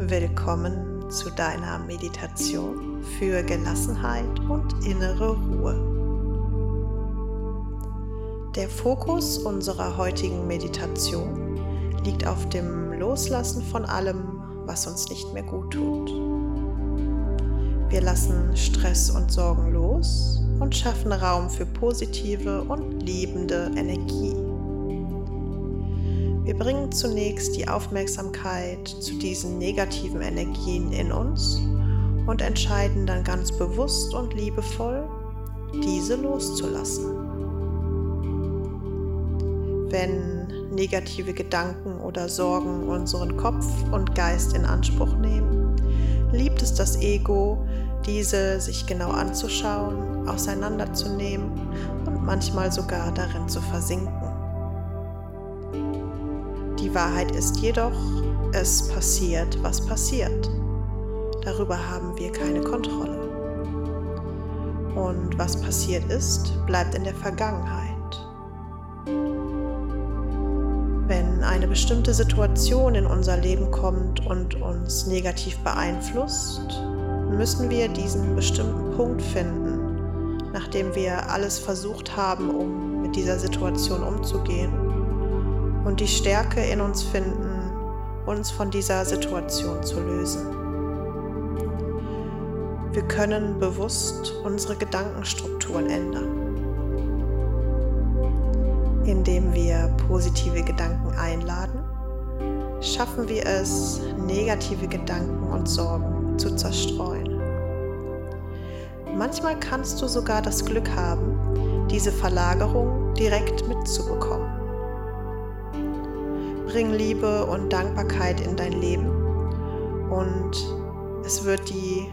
Willkommen zu deiner Meditation für Gelassenheit und innere Ruhe. Der Fokus unserer heutigen Meditation liegt auf dem Loslassen von allem, was uns nicht mehr gut tut. Wir lassen Stress und Sorgen los und schaffen Raum für positive und liebende Energie. Wir bringen zunächst die Aufmerksamkeit zu diesen negativen Energien in uns und entscheiden dann ganz bewusst und liebevoll, diese loszulassen. Wenn negative Gedanken oder Sorgen unseren Kopf und Geist in Anspruch nehmen, liebt es das Ego, diese sich genau anzuschauen, auseinanderzunehmen und manchmal sogar darin zu versinken. Die Wahrheit ist jedoch, es passiert, was passiert. Darüber haben wir keine Kontrolle. Und was passiert ist, bleibt in der Vergangenheit. Wenn eine bestimmte Situation in unser Leben kommt und uns negativ beeinflusst, müssen wir diesen bestimmten Punkt finden, nachdem wir alles versucht haben, um mit dieser Situation umzugehen und die Stärke in uns finden, uns von dieser Situation zu lösen. Wir können bewusst unsere Gedankenstrukturen ändern, indem wir positive Gedanken einladen schaffen wir es, negative Gedanken und Sorgen zu zerstreuen. Manchmal kannst du sogar das Glück haben, diese Verlagerung direkt mitzubekommen. Bring Liebe und Dankbarkeit in dein Leben und es wird die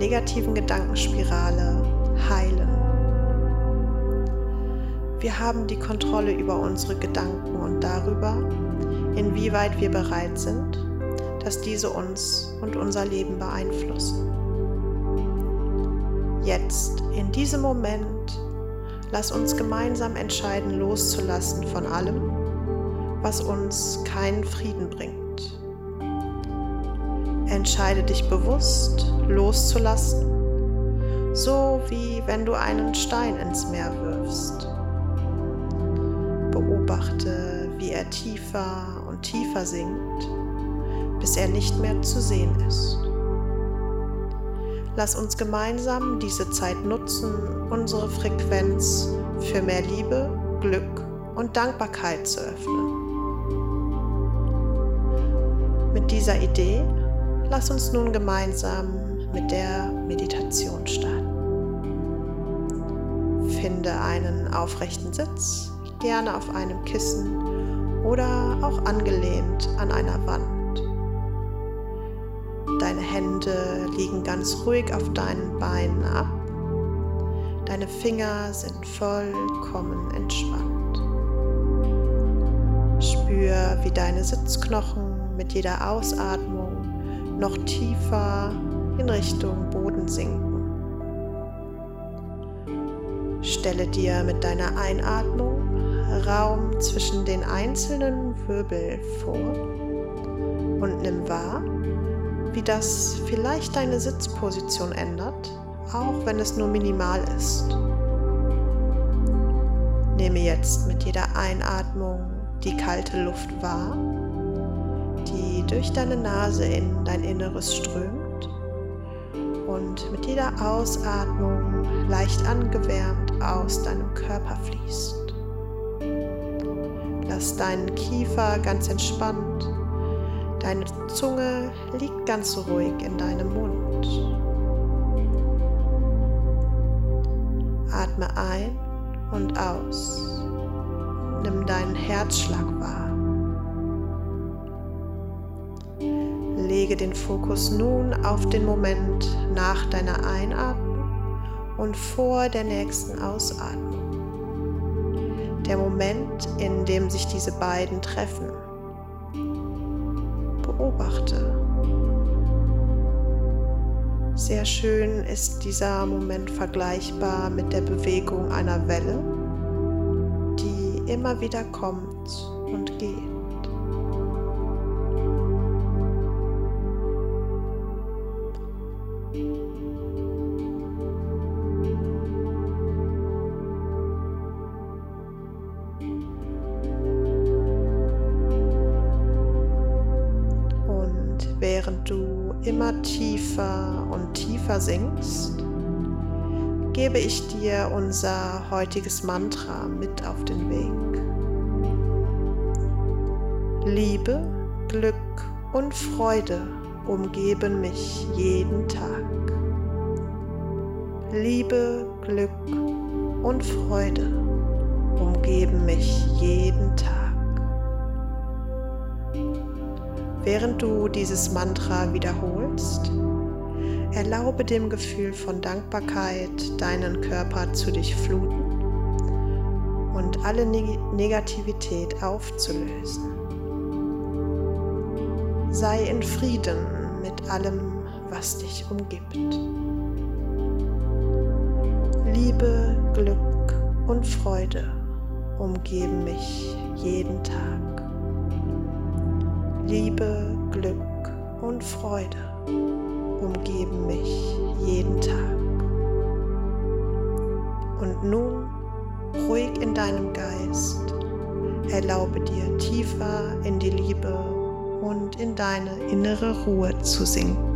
negativen Gedankenspirale heilen. Wir haben die Kontrolle über unsere Gedanken und darüber, inwieweit wir bereit sind, dass diese uns und unser Leben beeinflussen. Jetzt, in diesem Moment, lass uns gemeinsam entscheiden, loszulassen von allem, was uns keinen Frieden bringt. Entscheide dich bewusst loszulassen, so wie wenn du einen Stein ins Meer wirfst. Beobachte, wie er tiefer und tiefer sinkt, bis er nicht mehr zu sehen ist. Lass uns gemeinsam diese Zeit nutzen, unsere Frequenz für mehr Liebe, Glück und Dankbarkeit zu öffnen. Mit dieser Idee lass uns nun gemeinsam mit der Meditation starten. Finde einen aufrechten Sitz, gerne auf einem Kissen oder auch angelehnt an einer Wand. Deine Hände liegen ganz ruhig auf deinen Beinen ab. Deine Finger sind vollkommen entspannt. Spür, wie deine Sitzknochen mit jeder Ausatmung noch tiefer in Richtung Boden sinken. Stelle dir mit deiner Einatmung Raum zwischen den einzelnen Wirbel vor und nimm wahr, wie das vielleicht deine Sitzposition ändert, auch wenn es nur minimal ist. Nehme jetzt mit jeder Einatmung die kalte Luft wahr durch deine Nase in dein Inneres strömt und mit jeder Ausatmung leicht angewärmt aus deinem Körper fließt. Lass deinen Kiefer ganz entspannt, deine Zunge liegt ganz ruhig in deinem Mund. Atme ein und aus. Nimm deinen Herzschlag wahr. Lege den Fokus nun auf den Moment nach deiner Einatmung und vor der nächsten Ausatmung. Der Moment, in dem sich diese beiden treffen. Beobachte. Sehr schön ist dieser Moment vergleichbar mit der Bewegung einer Welle, die immer wieder kommt und geht. Während du immer tiefer und tiefer sinkst, gebe ich dir unser heutiges Mantra mit auf den Weg. Liebe, Glück und Freude umgeben mich jeden Tag. Liebe, Glück und Freude umgeben mich jeden Tag. Während du dieses Mantra wiederholst, erlaube dem Gefühl von Dankbarkeit deinen Körper zu durchfluten und alle Neg Negativität aufzulösen. Sei in Frieden mit allem, was dich umgibt. Liebe, Glück und Freude umgeben mich jeden Tag. Liebe, Glück und Freude umgeben mich jeden Tag. Und nun, ruhig in deinem Geist, erlaube dir tiefer in die Liebe und in deine innere Ruhe zu sinken.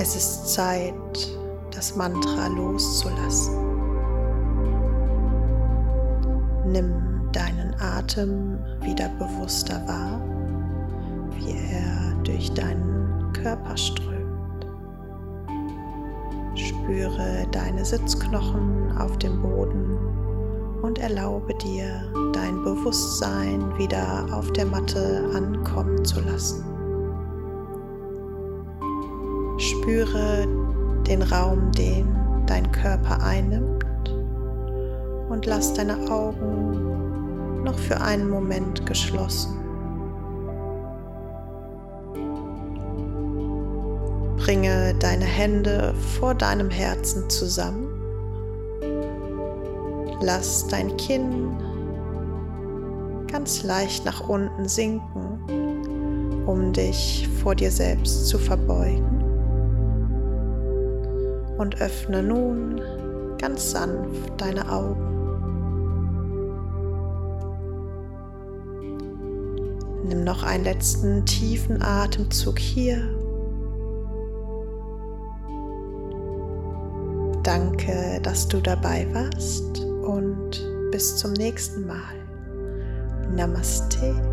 Es ist Zeit, das Mantra loszulassen. Nimm deinen Atem wieder bewusster wahr, wie er durch deinen Körper strömt. Spüre deine Sitzknochen auf dem Boden und erlaube dir, dein Bewusstsein wieder auf der Matte ankommen zu lassen. Spüre den Raum, den dein Körper einnimmt und lass deine Augen noch für einen Moment geschlossen. Bringe deine Hände vor deinem Herzen zusammen. Lass dein Kinn ganz leicht nach unten sinken, um dich vor dir selbst zu verbeugen und öffne nun ganz sanft deine Augen. Nimm noch einen letzten tiefen Atemzug hier. Danke, dass du dabei warst und bis zum nächsten Mal. Namaste.